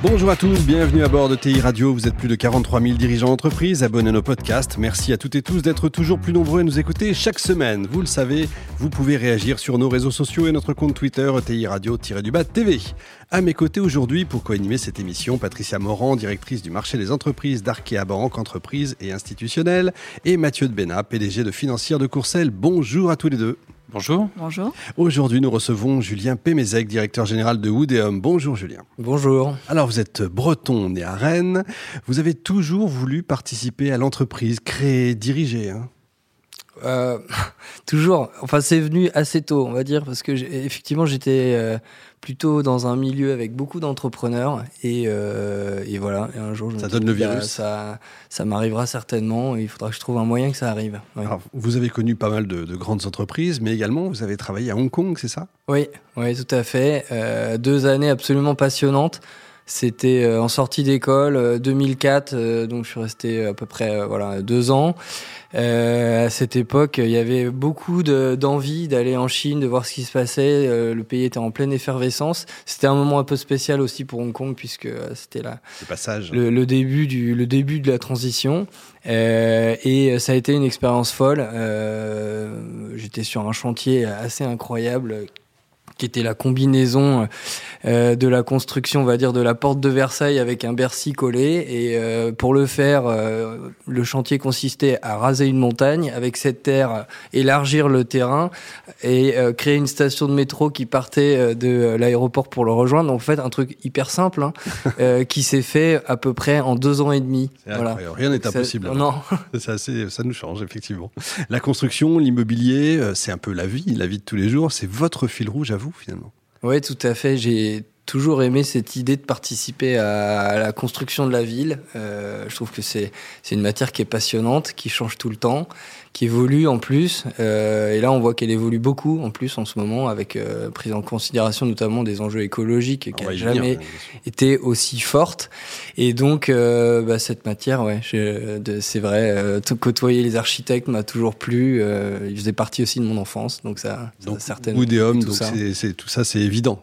Bonjour à tous, bienvenue à bord de TI Radio. Vous êtes plus de 43 000 dirigeants d'entreprise, abonnez nos podcasts. Merci à toutes et tous d'être toujours plus nombreux à nous écouter chaque semaine. Vous le savez, vous pouvez réagir sur nos réseaux sociaux et notre compte Twitter TI Radio-du-bas TV. À mes côtés aujourd'hui pour co-animer cette émission, Patricia Morand, directrice du marché des entreprises d'Arkea Banque, entreprises et institutionnelles, et Mathieu de Bénat, PDG de Financière de Courcelles. Bonjour à tous les deux. Bonjour. Bonjour. Aujourd'hui, nous recevons Julien Pémézec, directeur général de Woodéum. Bonjour Julien. Bonjour. Alors, vous êtes breton, né à Rennes. Vous avez toujours voulu participer à l'entreprise, créer, diriger. Hein? Euh, toujours. Enfin, c'est venu assez tôt, on va dire, parce que effectivement, j'étais euh, plutôt dans un milieu avec beaucoup d'entrepreneurs et, euh, et, voilà. Et un jour, ça donne le bah, virus. ça, ça m'arrivera certainement. Et il faudra que je trouve un moyen que ça arrive. Alors, vous avez connu pas mal de, de, grandes entreprises, mais également vous avez travaillé à Hong Kong, c'est ça? Oui, oui, tout à fait. Euh, deux années absolument passionnantes. C'était euh, en sortie d'école, 2004, euh, euh, donc je suis resté à peu près voilà deux ans. à cette époque, il y avait beaucoup d'envie d'aller en Chine, de voir ce qui se passait. le pays était en pleine effervescence. C'était un moment un peu spécial aussi pour Hong Kong puisque c'était là le passage, le, début du le début de la transition. et ça a été une expérience folle. J'étais sur un chantier assez incroyable qui était la combinaison euh, de la construction, on va dire, de la porte de Versailles avec un Bercy collé. Et euh, pour le faire, euh, le chantier consistait à raser une montagne, avec cette terre, élargir le terrain et créer une station de métro qui partait de l'aéroport pour le rejoindre. Donc, en fait, un truc hyper simple hein, qui s'est fait à peu près en deux ans et demi. Voilà. Rien n'est impossible. non. Assez, ça nous change, effectivement. La construction, l'immobilier, c'est un peu la vie, la vie de tous les jours. C'est votre fil rouge à vous finalement. Oui, tout à fait. J'ai toujours aimé cette idée de participer à la construction de la ville. Euh, je trouve que c'est une matière qui est passionnante, qui change tout le temps, qui évolue en plus. Euh, et là, on voit qu'elle évolue beaucoup en plus en ce moment, avec euh, prise en considération notamment des enjeux écologiques qui n'ont jamais été aussi forte. Et donc, euh, bah, cette matière, ouais, c'est vrai, euh, côtoyer les architectes m'a toujours plu. Euh, ils faisaient partie aussi de mon enfance, donc ça, donc, ça certainement. donc c'est tout ça, c'est évident.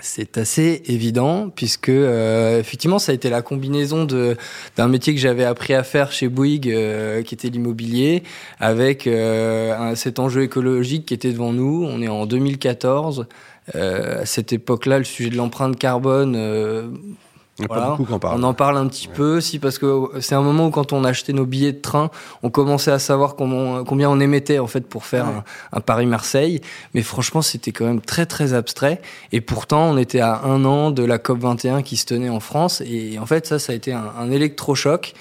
C'est assez évident puisque euh, effectivement ça a été la combinaison de d'un métier que j'avais appris à faire chez Bouygues euh, qui était l'immobilier avec euh, cet enjeu écologique qui était devant nous. On est en 2014. à cette époque-là, le sujet de l'empreinte carbone on en parle un petit peu, si parce que c'est un moment où quand on achetait nos billets de train, on commençait à savoir combien on émettait en fait pour faire un, Paris-Marseille. Mais franchement, c'était quand même très très abstrait. Et pourtant, on était à un an de la COP 21 qui se tenait en France. Et en fait, ça, ça a été un, un électrochoc.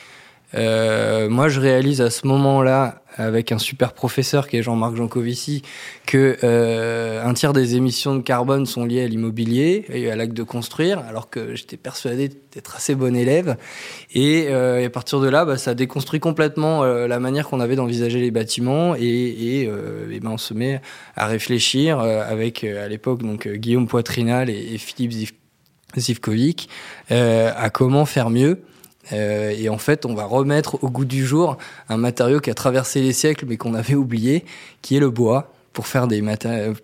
Euh, moi, je réalise à ce moment-là, avec un super professeur qui est Jean-Marc Jancovici, que euh, un tiers des émissions de carbone sont liées à l'immobilier et à l'acte de construire, alors que j'étais persuadé d'être assez bon élève. Et, euh, à partir de là, bah, ça déconstruit complètement euh, la manière qu'on avait d'envisager les bâtiments et, et, et ben on se met à réfléchir avec à l'époque donc Guillaume Poitrinal et, et Philippe Zivkovic à comment faire mieux. Euh, et en fait, on va remettre au goût du jour un matériau qui a traversé les siècles mais qu'on avait oublié, qui est le bois, pour faire des,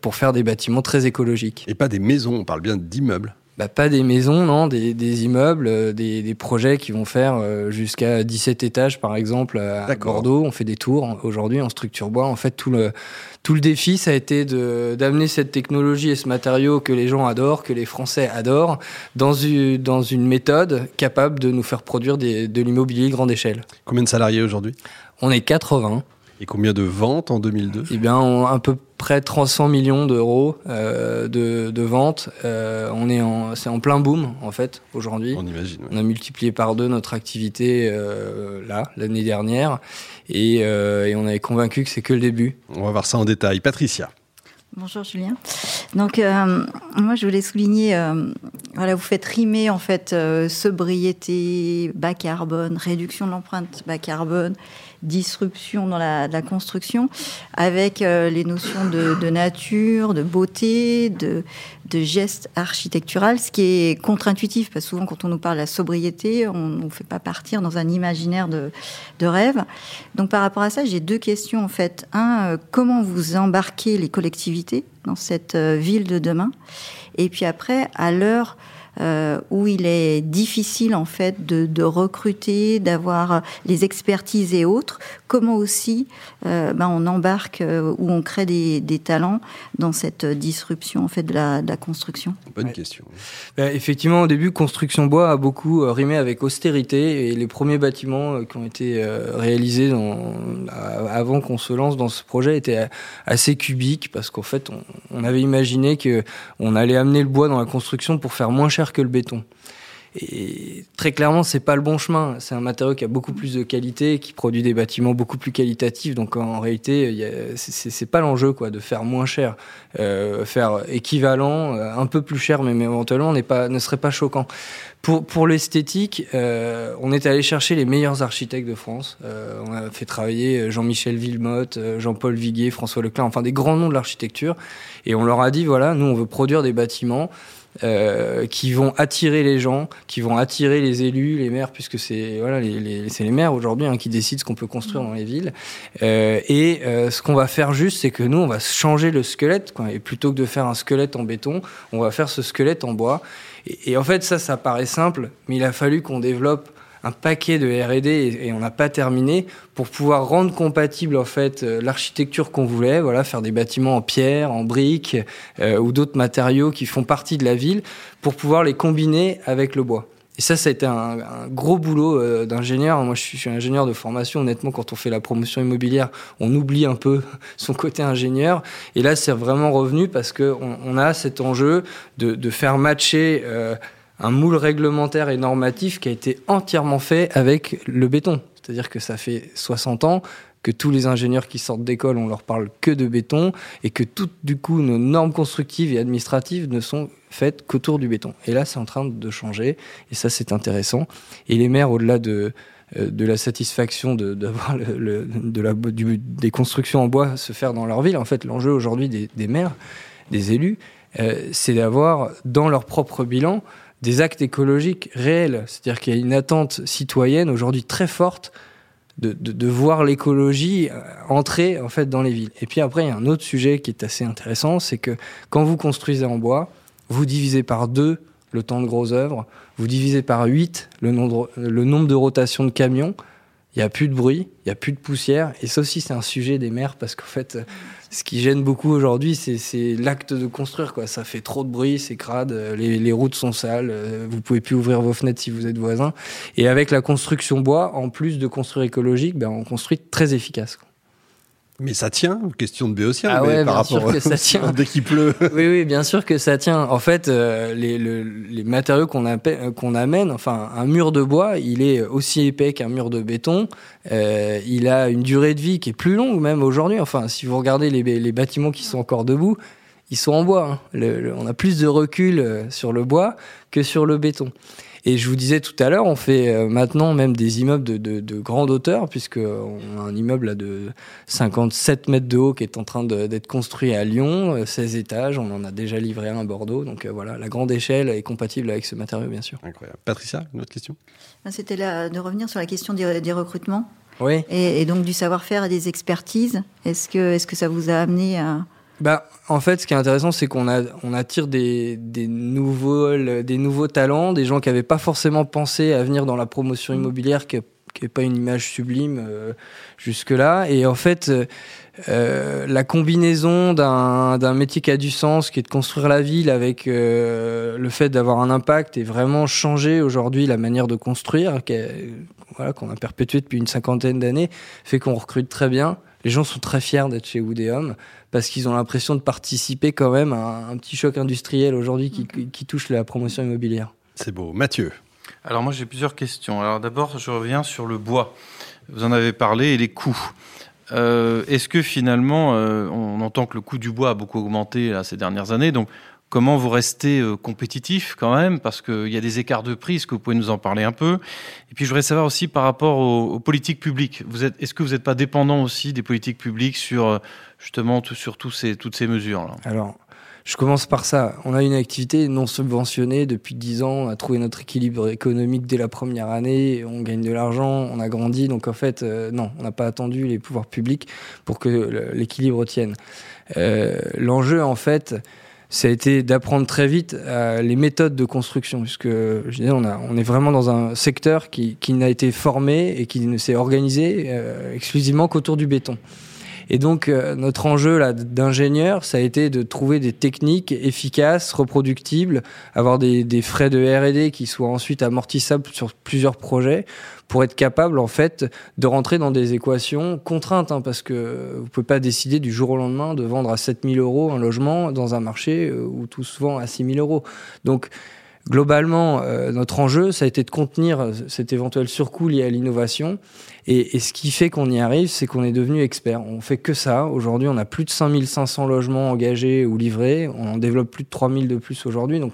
pour faire des bâtiments très écologiques. Et pas des maisons, on parle bien d'immeubles. Bah, pas des maisons, non, des, des immeubles, euh, des, des, projets qui vont faire euh, jusqu'à 17 étages, par exemple, à Bordeaux. On fait des tours aujourd'hui en structure bois. En fait, tout le, tout le défi, ça a été d'amener cette technologie et ce matériau que les gens adorent, que les Français adorent, dans une, dans une méthode capable de nous faire produire des, de l'immobilier grande échelle. Combien de salariés aujourd'hui? On est 80. Et combien de ventes en 2002 Eh bien, on, à peu près 300 millions d'euros euh, de, de, ventes. Euh, on est en, c'est en plein boom en fait aujourd'hui. On imagine. On a multiplié par deux notre activité euh, là l'année dernière, et, euh, et on avait convaincu que c'est que le début. On va voir ça en détail. Patricia. Bonjour Julien. Donc euh, moi je voulais souligner euh, voilà, vous faites rimer en fait sobriété, bas carbone, réduction de l'empreinte bas carbone, disruption dans la, construction, avec les notions de, nature, de beauté, de, de gestes architectural, ce qui est contre-intuitif, parce que souvent quand on nous parle de la sobriété, on ne fait pas partir dans un imaginaire de, de rêve. Donc par rapport à ça, j'ai deux questions en fait. Un, comment vous embarquez les collectivités dans cette ville de demain? Et puis après, à l'heure euh, où il est difficile en fait de, de recruter, d'avoir les expertises et autres. Comment aussi euh, ben on embarque euh, ou on crée des, des, talents dans cette disruption en fait de la, de la construction Bonne question. Ben, effectivement, au début, construction bois a beaucoup euh, rimé avec austérité et les premiers bâtiments euh, qui ont été réalisés dans, avant qu'on se lance dans ce projet étaient assez cubiques parce qu'en fait, on, on avait imaginé que on allait amener le bois dans la construction pour faire moins cher que le béton. Et très clairement, c'est pas le bon chemin. C'est un matériau qui a beaucoup plus de qualité, qui produit des bâtiments beaucoup plus qualitatifs. Donc en réalité, c'est pas l'enjeu quoi de faire moins cher, euh, faire équivalent, euh, un peu plus cher, mais, éventuellement n'est pas, ne serait pas choquant. Pour, pour l'esthétique, euh, on est allé chercher les meilleurs architectes de France. On a fait travailler Jean-Michel Villemotte, Jean-Paul Viguier, François Leclerc, enfin des grands noms de l'architecture. Et on leur a dit voilà, nous on veut produire des bâtiments euh, qui vont attirer les gens, qui vont attirer les élus, les maires, puisque c'est voilà, les, les, maires aujourd'hui hein, qui décident ce qu'on peut construire dans les villes. Euh, et euh, ce qu'on va faire juste, c'est que nous, on va changer le squelette, et plutôt que de faire un squelette en béton, on va faire ce squelette en bois. Et, et en fait, ça, ça paraît simple, mais il a fallu qu'on développe un paquet de R&D et, on n'a pas terminé pour pouvoir rendre compatible en fait euh, l'architecture qu'on voulait, voilà, faire des bâtiments en pierre, en briques euh, ou d'autres matériaux qui font partie de la ville pour pouvoir les combiner avec le bois. Et ça, ça a été un, gros boulot euh, d'ingénieur. Moi, je suis, ingénieur de formation. Honnêtement, quand on fait la promotion immobilière, on oublie un peu son côté ingénieur. Et là, c'est vraiment revenu parce qu'on on a cet enjeu de, de faire matcher un moule réglementaire et normatif qui a été entièrement fait avec le béton. C'est-à-dire que ça fait 60 ans que tous les ingénieurs qui sortent d'école, on leur parle que de béton et que toutes, du coup, nos normes constructives et administratives ne sont faites qu'autour du béton. Et là, c'est en train de changer et ça, c'est intéressant. Et les maires, au-delà de, euh, de la satisfaction d'avoir le, de la, des constructions en bois se faire dans leur ville, en fait, l'enjeu aujourd'hui des, maires, des élus, euh, c'est d'avoir dans leur propre bilan des actes écologiques réels. C'est-à-dire qu'il y a une attente citoyenne aujourd'hui très forte de, de, de voir l'écologie euh, entrer en fait dans les villes. Et puis après, il y a un autre sujet qui est assez intéressant, c'est que quand vous construisez en bois, vous divisez par deux le temps de gros œuvres, vous divisez par huit le nombre, le nombre de rotations de camions, il n'y a plus de bruit, il n'y a plus de poussière. Et ça aussi, c'est un sujet des maires parce qu'en fait, ce qui gêne beaucoup aujourd'hui, c'est l'acte de construire. Quoi. Ça fait trop de bruit, c'est crade, les, les, routes sont sales, euh, vous pouvez plus ouvrir vos fenêtres si vous êtes voisin. Et avec la construction bois, en plus de construire écologique, ben, on construit très efficace. Quoi. Mais ça tient, question de béotien, ah ouais, par rapport sûr que ça tient. dès qu'il pleut. oui, oui, bien sûr que ça tient. En fait, euh, les, les, matériaux qu'on euh, qu'on amène, enfin, un mur de bois, il est aussi épais qu'un mur de béton. Euh, il a une durée de vie qui est plus longue même aujourd'hui. Enfin, si vous regardez les, les, bâtiments qui sont encore debout, ils sont en bois. Hein. on a plus de recul sur le bois que sur le béton. Et je vous disais tout à l'heure, on fait euh, maintenant même des immeubles de, de, de grande hauteur, puisqu'on a un immeuble là, de 57 mètres de haut qui est en train d'être construit à Lyon, 16 euh, étages, on en a déjà livré un à Bordeaux. Donc euh, voilà, la grande échelle est compatible avec ce matériau, bien sûr. Incroyable. Patricia, une autre question? Ah, C'était de revenir sur la question des, des recrutements. Oui. Et, et donc du savoir-faire et des expertises. Est-ce que, est -ce que ça vous a amené à bah, en fait, ce qui est intéressant, c'est qu'on on attire des, des, nouveaux, des nouveaux talents, des gens qui n'avaient pas forcément pensé à venir dans la promotion immobilière, qui n'est pas une image sublime euh, jusque-là. Et en fait, euh, euh, la combinaison d'un métier qui a du sens, qui est de construire la ville, avec le fait d'avoir un impact et vraiment changer aujourd'hui la manière de construire, voilà, qu'on a perpétué depuis une cinquantaine d'années, fait qu'on recrute très bien. Les gens sont très fiers d'être chez Woodéum parce qu'ils ont l'impression de participer quand même à un, petit choc industriel aujourd'hui qui, qui, touche la promotion immobilière. C'est beau. Mathieu Alors moi j'ai plusieurs questions. Alors d'abord je reviens sur le bois. Vous en avez parlé et les coûts. Euh, Est-ce que finalement, euh, on entend que le coût du bois a beaucoup augmenté là, ces dernières années, donc comment vous restez compétitif quand même, parce qu'il y a des écarts de prix. Est-ce que vous pouvez nous en parler un peu? Et puis je voudrais savoir aussi par rapport aux, politiques publiques. Êtes, est-ce que vous n'êtes pas dépendant aussi des politiques publiques sur justement sur ces, toutes ces mesures Alors. Je commence par ça. On a une activité non subventionnée depuis 10 ans. On a trouvé notre équilibre économique dès la première année. On gagne de l'argent, on a grandi. Donc en fait, euh, non, on n'a pas attendu les pouvoirs publics pour que l'équilibre tienne. Euh, L'enjeu, en fait, ça a été d'apprendre très vite euh, les méthodes de construction, puisque je on, a, on est vraiment dans un secteur qui, qui n'a été formé et qui ne s'est organisé euh, exclusivement qu'autour du béton. Et donc, euh, notre enjeu là d'ingénieur, ça a été de trouver des techniques efficaces, reproductibles, avoir des, des frais de R&D qui soient ensuite amortissables sur plusieurs projets pour être capable en fait de rentrer dans des équations contraintes, hein, parce que vous pouvez pas décider du jour au lendemain de vendre à 7000 euros un logement dans un marché euh, où tout se vend à 6000 euros. Donc globalement, euh, notre enjeu, ça a été de contenir cet éventuel surcoût lié à l'innovation. Et, et, ce qui fait qu'on y arrive, c'est qu'on est devenu expert. On fait que ça. Aujourd'hui, on a plus de 5500 logements engagés ou livrés. On en développe plus de 3000 de plus aujourd'hui. Donc,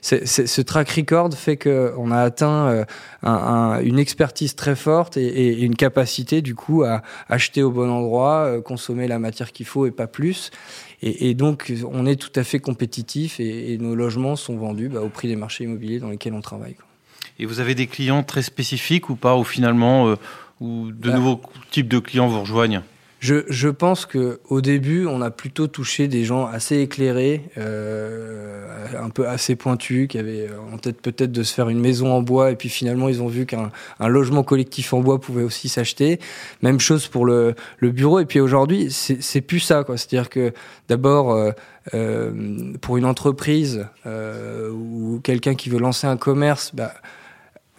ce track record fait qu'on a atteint euh, un, une expertise très forte et, et, une capacité, du coup, à acheter au bon endroit, euh, consommer la matière qu'il faut et pas plus. Et, et, donc, on est tout à fait compétitif et, et nos logements sont vendus bah, au prix des marchés immobiliers dans lesquels on travaille. Quoi. Et vous avez des clients très spécifiques ou pas, ou finalement, euh, ou de bah, nouveaux types de clients vous rejoignent? Je, je, pense que au début, on a plutôt touché des gens assez éclairés, euh, un peu assez pointus, qui avaient en tête peut-être de se faire une maison en bois, et puis finalement ils ont vu qu'un logement collectif en bois pouvait aussi s'acheter. Même chose pour le, le bureau. Et puis aujourd'hui, c'est plus ça, quoi. C'est-à-dire que d'abord. Euh, euh, pour une entreprise euh, ou quelqu'un qui veut lancer un commerce, bah,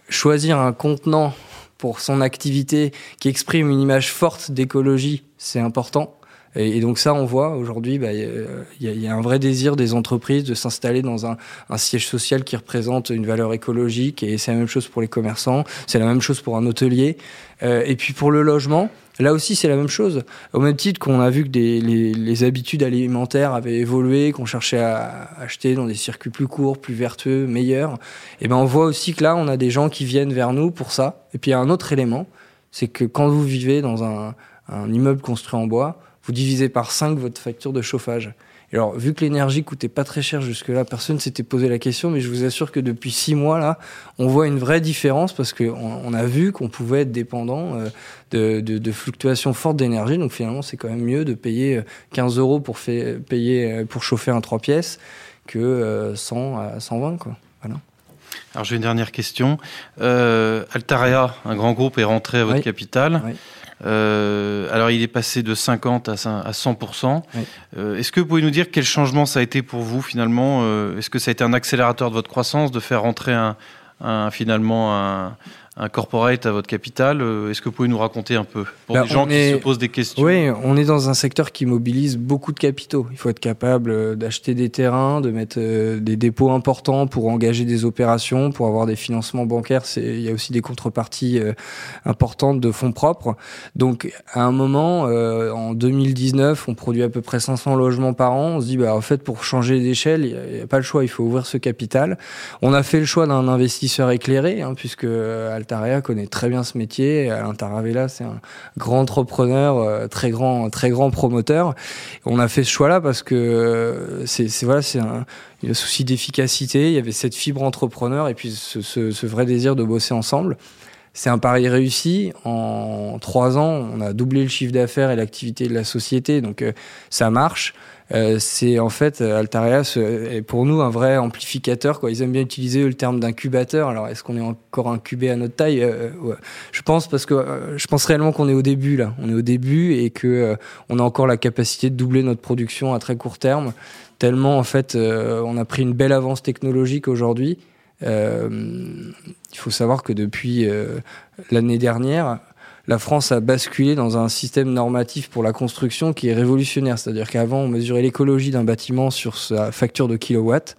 choisir un contenant pour son activité qui exprime une image forte d'écologie, c'est important. Et, donc ça, on voit aujourd'hui, bah, il y, y, a un vrai désir des entreprises de s'installer dans un, un, siège social qui représente une valeur écologique. Et c'est la même chose pour les commerçants, c'est la même chose pour un hôtelier. Euh, et puis pour le logement, Là aussi, c'est la même chose. Au même titre qu'on a vu que des, les, les, habitudes alimentaires avaient évolué, qu'on cherchait à acheter dans des circuits plus courts, plus vertueux, meilleurs, et eh ben on voit aussi que là, on a des gens qui viennent vers nous pour ça. Et puis il y a un autre élément, c'est que quand vous vivez dans un, un immeuble construit en bois, vous divisez par 5 votre facture de chauffage. Et alors, vu que l'énergie coûtait pas très cher jusque-là, personne s'était posé la question, mais je vous assure que depuis six mois, là, on voit une vraie différence parce qu'on on a vu qu'on pouvait être dépendant euh, de, de, de, fluctuations fortes d'énergie. Donc finalement, c'est quand même mieux de payer 15 euh, euros pour, fait, payer, euh, pour chauffer un 3 pièces que 100 à 120, quoi. Voilà. Alors j'ai une dernière question. Euh, Altarea, un grand groupe, est rentré à votre oui. capital. Oui. Euh, alors, il est passé de 50 à 100%. Oui. Euh, Est-ce que vous pouvez nous dire quel changement ça a été pour vous finalement euh, Est-ce que ça a été un accélérateur de votre croissance de faire rentrer un, un finalement un, un corporate à votre capital. Euh, est-ce que vous pouvez nous raconter un peu pour bah, des gens est... qui se posent des questions Oui, on est dans un secteur qui mobilise beaucoup de capitaux. Il faut être capable euh, d'acheter des terrains, de mettre euh, des dépôts importants pour engager des opérations, pour avoir des financements bancaires. Il y a aussi des contreparties importantes de fonds propres. Donc, à un moment, en 2019, on produit à peu près 500 logements par an. On se dit, bah, en fait, pour changer d'échelle, il n'y a, a, pas le choix. Il faut ouvrir ce capital. On a fait le choix d'un investisseur éclairé, hein, puisque Altaria connaît très bien ce métier. Alain Taravella, c'est un grand entrepreneur, euh, très grand, très grand promoteur. On a fait ce choix-là parce que euh, c'est voilà, c'est un, souci d'efficacité. Il y avait cette fibre entrepreneur et puis ce vrai désir de bosser ensemble. C'est un pari réussi. En trois ans, on a doublé le chiffre d'affaires et l'activité de la société, donc euh, ça marche. Euh, c'est en fait Altaria est pour nous un vrai amplificateur. Ils aiment bien utiliser le terme d'incubateur. Alors est-ce qu'on est encore incubé à notre taille? Euh. Je pense parce que euh, je pense réellement qu'on est au début là. On est au début et que euh, on a encore la capacité de doubler notre production à très court terme. Tellement en fait, euh, on a pris une belle avance technologique aujourd'hui. Il faut savoir que depuis l'année dernière, la France a basculé dans un système normatif pour la construction qui est révolutionnaire. C'est-à-dire qu'avant, on mesurait l'écologie d'un bâtiment sur sa facture de kilowatts.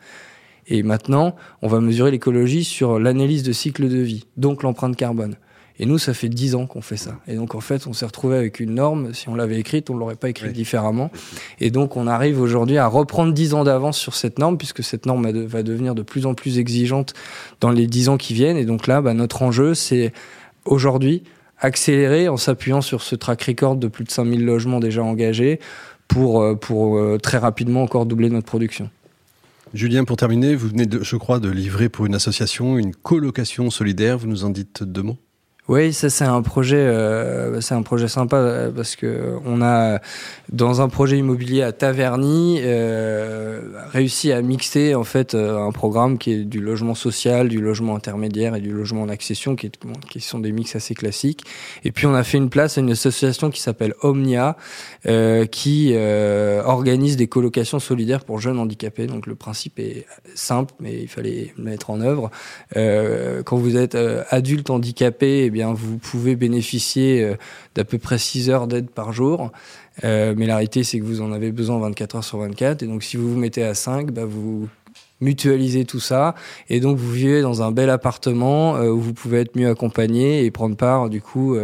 Et maintenant, on va mesurer l'écologie sur l'analyse de cycle de vie, donc l'empreinte carbone. Et nous, ça fait 10 ans qu'on fait ça. Et donc, en fait, on s'est retrouvé avec une norme. Si on l'avait écrite, on l'aurait pas écrite différemment. Et donc, on arrive aujourd'hui à reprendre 10 ans d'avance sur cette norme, puisque cette norme va devenir de plus en plus exigeante dans les 10 ans qui viennent. Et donc là, bah, notre enjeu, c'est aujourd'hui accélérer en s'appuyant sur ce track record de plus de 5000 logements déjà engagés pour, euh, pour euh, très rapidement encore doubler notre production. Julien, pour terminer, vous venez, de, je crois, de livrer pour une association une colocation solidaire. Vous nous en dites deux mots? Oui, ça c'est un projet, euh, c'est un projet sympa euh, parce que on a dans un projet immobilier à Taverny euh, réussi à mixer en fait un programme qui est du logement social, du logement intermédiaire et du logement en accession, qui, sont des mix assez classiques. Et puis on a fait une place à une association qui s'appelle Omnia, qui organise des colocations solidaires pour jeunes handicapés. Donc le principe est simple, mais il fallait le mettre en œuvre. quand vous êtes adulte handicapé, eh bien vous pouvez bénéficier euh, d'à peu près 6 heures d'aide par jour. Euh, mais la réalité, c'est que vous en avez besoin 24 heures sur 24. Et donc, si vous vous mettez à 5, bah, vous mutualisez tout ça. Et donc, vous vivez dans un bel appartement euh, où vous pouvez être mieux accompagné et prendre part, du coup,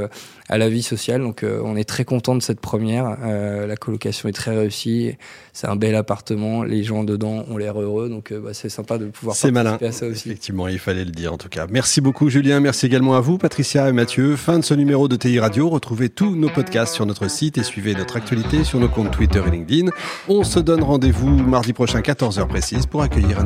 à la vie sociale. Donc euh, on est très content de cette première. Euh, la colocation est très réussie. C'est un bel appartement. Les gens dedans ont l'air heureux. Donc euh, bah, c'est sympa de pouvoir participer malin. à ça aussi. Effectivement, il fallait le dire en tout cas. Merci beaucoup Julien. Merci également à vous Patricia et Mathieu. Fin de ce numéro de TI Radio. Retrouvez tous nos podcasts sur notre site et suivez notre actualité sur nos comptes Twitter et LinkedIn. On se donne rendez-vous mardi prochain 14h précise pour accueillir un